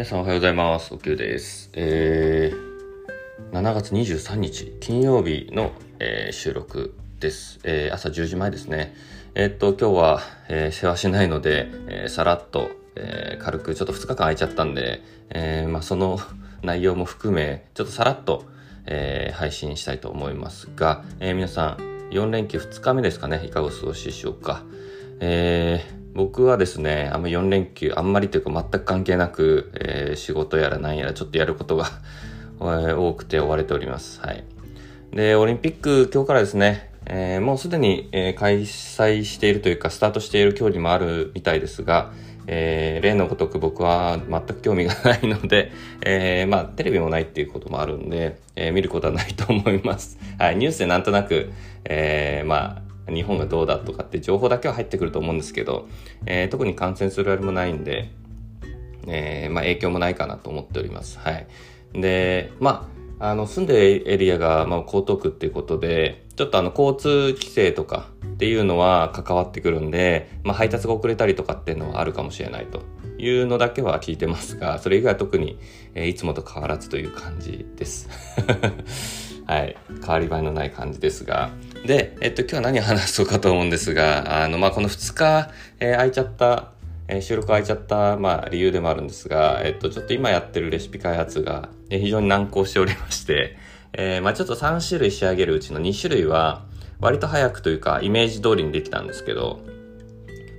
皆さんおはようございます。おきゅうです。えー、7月23日金曜日の、えー収録です。えー朝10時前ですね。えーっと、今日は、えー世話しないので、えーさらっと、えー軽くちょっと2日間空いちゃったんで、えーまあ、その内容も含め、ちょっとさらっと、えー配信したいと思いますが、えー皆さん、4連休2日目ですかね、いかがお過ごしでしょうか。えー僕はですね、あんま4連休、あんまりというか全く関係なく、えー仕事やら何やらちょっとやることが 多くて追われております。はい。で、オリンピック今日からですね、えーもうすでに、えー開催しているというか、スタートしている競技もあるみたいですが、えー例のごとく僕は全く興味がないので、えーまあ、テレビもないっていうこともあるんで、えー見ることはないと思います。はい、ニュースでなんとなく、えーまあ、日本がどうだとかって情報だけは入ってくると思うんですけど、えー特に感染するあれもないんで、えーまあ、影響もないかなと思っております。はい。で、まあ、あの、住んでるエリアが、まあ、江東区っていうことで、ちょっとあの、交通規制とかっていうのは関わってくるんで、まあ、配達が遅れたりとかっていうのはあるかもしれないというのだけは聞いてますが、それ以外は特に、えーいつもと変わらずという感じです。はい。変わり映えのない感じですが。で、えっと、今日は何を話そうかと思うんですが、あの、まあ、この2日、えー空いちゃった、えー収録空いちゃった、まあ、理由でもあるんですが、えっと、ちょっと今やってるレシピ開発が、えー非常に難航しておりまして、えーまあ、ちょっと3種類仕上げるうちの2種類は、割と早くというか、イメージ通りにできたんですけど、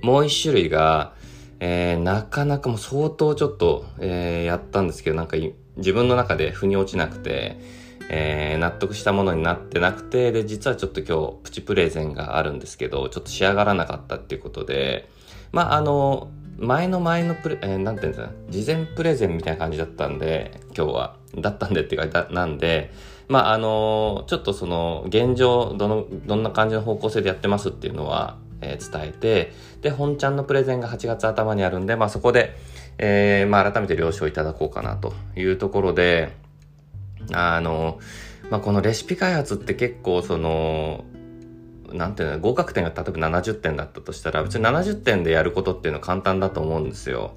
もう1種類が、えーなかなかもう相当ちょっと、えーやったんですけど、なんか自分の中で腑に落ちなくて、えー納得したものになってなくて、で、実はちょっと今日プチプレゼンがあるんですけど、ちょっと仕上がらなかったっていうことで、まあ、あの、前の前のプレ、えーなんていうんですか、事前プレゼンみたいな感じだったんで、今日は。だったんでっていうか、だなんで、まあ、あの、ちょっとその、現状、どの、どんな感じの方向性でやってますっていうのは、えー伝えて、で、本ちゃんのプレゼンが8月頭にあるんで、まあ、そこで、えーまあ、改めて了承いただこうかなというところで、あの、まあ、このレシピ開発って結構その、なんていうの、合格点が例えば70点だったとしたら、別に70点でやることっていうのは簡単だと思うんですよ。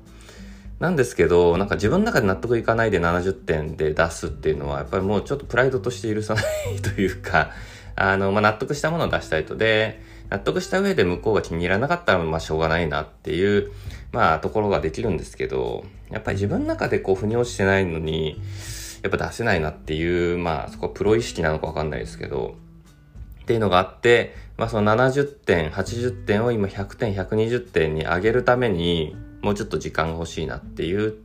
なんですけど、なんか自分の中で納得いかないで70点で出すっていうのは、やっぱりもうちょっとプライドとして許さないというか、あの、まあ、納得したものを出したいと。で、納得した上で向こうが気に入らなかったら、まあ、しょうがないなっていう、まあ、ところができるんですけど、やっぱり自分の中でこう、腑に落ちてないのに、やっぱ出せないなっていう、まあ、そこはプロ意識なのかわかんないですけど、っていうのがあって、まあその70点、80点を今100点、120点に上げるために、もうちょっと時間が欲しいなっていう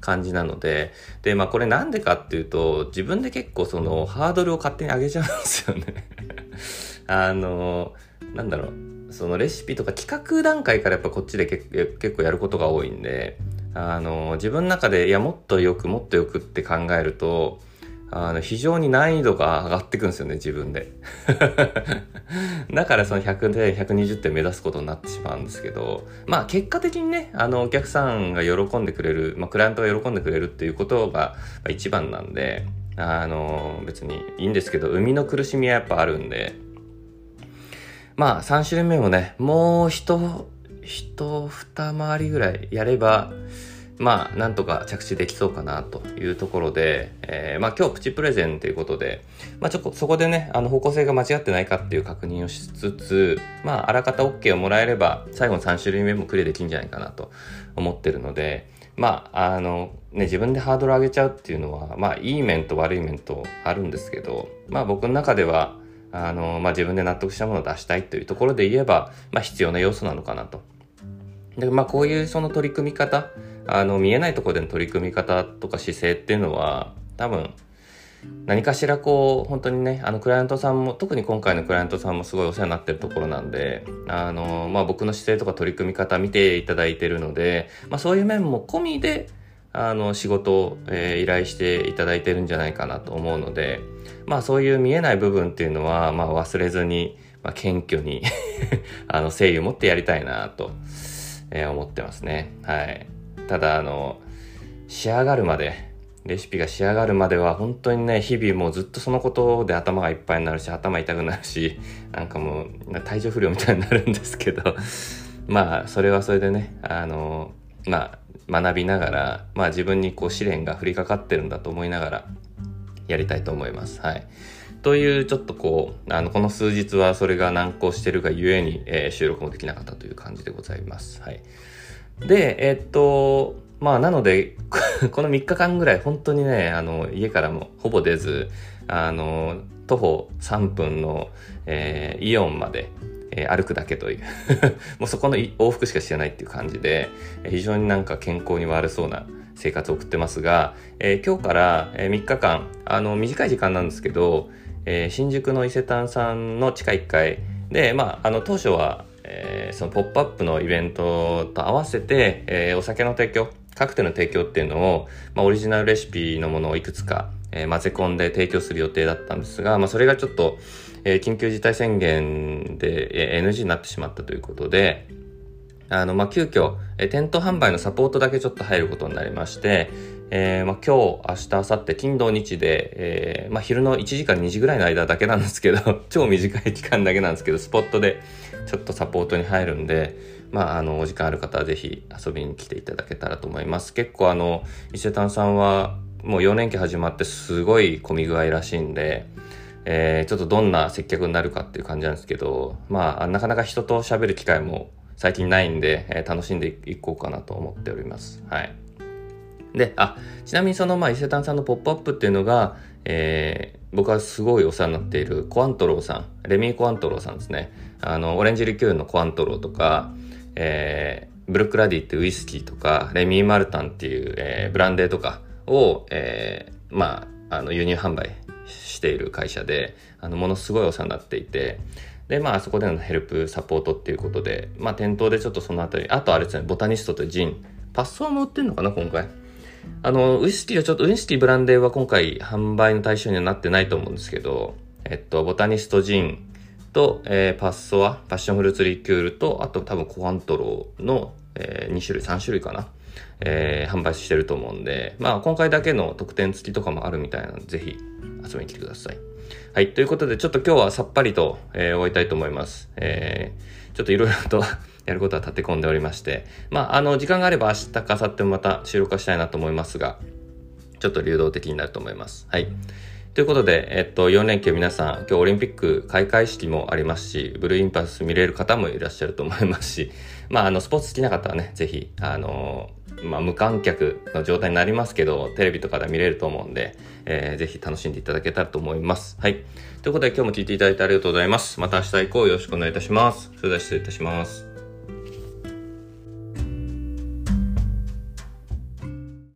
感じなので、で、まあこれなんでかっていうと、自分で結構そのハードルを勝手に上げちゃうんですよね。あの、なんだろう、そのレシピとか企画段階からやっぱこっちで結構やることが多いんで、あの、自分の中で、いや、もっとよく、もっとよくって考えると、あの、非常に難易度が上がってくんですよね、自分で。だからその100点、120点目指すことになってしまうんですけど、まあ結果的にね、あの、お客さんが喜んでくれる、まあクライアントが喜んでくれるっていうことが一番なんで、あの、別にいいんですけど、生みの苦しみはやっぱあるんで、まあ3種類目もね、もう一、一二回りぐらいやれば、まあ、なんとか着地できそうかなというところで、えーまあ今日プチプレゼンということで、まあちょこ、そこでね、あの方向性が間違ってないかっていう確認をしつつ、まああらかた OK をもらえれば、最後の3種類目もクリアできるんじゃないかなと思ってるので、まあ、あの、ね、自分でハードル上げちゃうっていうのは、まあいい面と悪い面とあるんですけど、まあ僕の中では、あの、まあ自分で納得したものを出したいというところで言えば、まあ必要な要素なのかなと。で、まあこういうその取り組み方、あの、見えないところでの取り組み方とか姿勢っていうのは、多分、何かしらこう、本当にね、あの、クライアントさんも、特に今回のクライアントさんもすごいお世話になってるところなんで、あの、まあ僕の姿勢とか取り組み方見ていただいてるので、まあそういう面も込みで、あの、仕事を、えー依頼していただいてるんじゃないかなと思うので、まあそういう見えない部分っていうのは、まあ忘れずに、まあ謙虚に あの、誠意を持ってやりたいなと、え思ってますね。はい。ただ、あの、仕上がるまで、レシピが仕上がるまでは本当にね、日々もうずっとそのことで頭がいっぱいになるし、頭痛くなるし、なんかもう体調不良みたいになるんですけど、まあ、それはそれでね、あの、まあ、学びながら、まあ自分にこう試練が降りかかってるんだと思いながら、やりたいと思います。はい。という、ちょっとこう、あの、この数日はそれが難航してるがゆえに、えー、収録もできなかったという感じでございます。はい。で、えー、っと、まあ、なので、この3日間ぐらい、本当にね、あの、家からもほぼ出ず、あの、徒歩3分の、えー、イオンまで、えー、歩くだけという もうそこの往復しかしてないっていう感じで、非常になんか健康に悪そうな生活を送ってますが、えー、今日から、3日間、あの、短い時間なんですけど、え新宿の伊勢丹さんの地下1階で、まあ、あの、当初は、えそのポップアップのイベントと合わせて、えお酒の提供、カクテルの提供っていうのを、まあ、オリジナルレシピのものをいくつか、えー、混ぜ込んで提供する予定だったんですが、まあ、それがちょっと、えー、緊急事態宣言で、NG になってしまったということで、あの、まあ、急遽、え、店頭販売のサポートだけちょっと入ることになりまして、えー、まあ、今日、明日、明後日、金土日で、えー、まあ、昼の1時から2時ぐらいの間だけなんですけど、超短い期間だけなんですけど、スポットでちょっとサポートに入るんで、まあ、あの、お時間ある方はぜひ遊びに来ていただけたらと思います。結構あの、伊勢丹さんはもう4年期始まってすごい混み具合らしいんで、えー、ちょっとどんな接客になるかっていう感じなんですけど、まあ、なかなか人と喋る機会も最近ないんで、えー、楽しんでいこうかなと思っております。はい。で、あ、ちなみにその、まあ、伊勢丹さんのポップアップっていうのが、えー、僕はすごいお世話になっているコアントローさん、レミーコアントローさんですね。あの、オレンジリキュールのコアントローとか、えー、ブルックラディってウイスキーとか、レミー・マルタンっていう、えー、ブランデーとかを、えー、まあ、あの、輸入販売している会社で、あの、ものすごいお世話になっていて、で、まあ、そこでのヘルプ、サポートっていうことで、まあ、店頭でちょっとそのあたり、あとあれですね、ボタニストとジン、パッソーも売ってんのかな、今回。あの、ウイスキーはちょっと、ウイスキーブランデーは今回販売の対象にはなってないと思うんですけど、えっと、ボタニストジン、と、えー、パッソア、パッションフルーツリキュールと、あと多分コアントローの、えー、2種類、3種類かな。えー、販売してると思うんで、まあ今回だけの特典付きとかもあるみたいなので、ぜひ遊びに来てください。はい。ということで、ちょっと今日はさっぱりと、えー、終えたいと思います。えー、ちょっといろいろと やることは立て込んでおりまして、まあ、あの、時間があれば明日か明後日もまた収録化したいなと思いますが、ちょっと流動的になると思います。はい。ということで、えっと、4連休皆さん、今日オリンピック開会式もありますし、ブルーインパルス見れる方もいらっしゃると思いますし、まあ、あの、スポーツ好きな方はね、ぜひ、あの、まあ、無観客の状態になりますけど、テレビとかで見れると思うんで、えー、ぜひ楽しんでいただけたらと思います。はい。ということで、今日も聴いていただいてありがとうございます。また明日以降よろしくお願いいたします。それでは失礼いたします。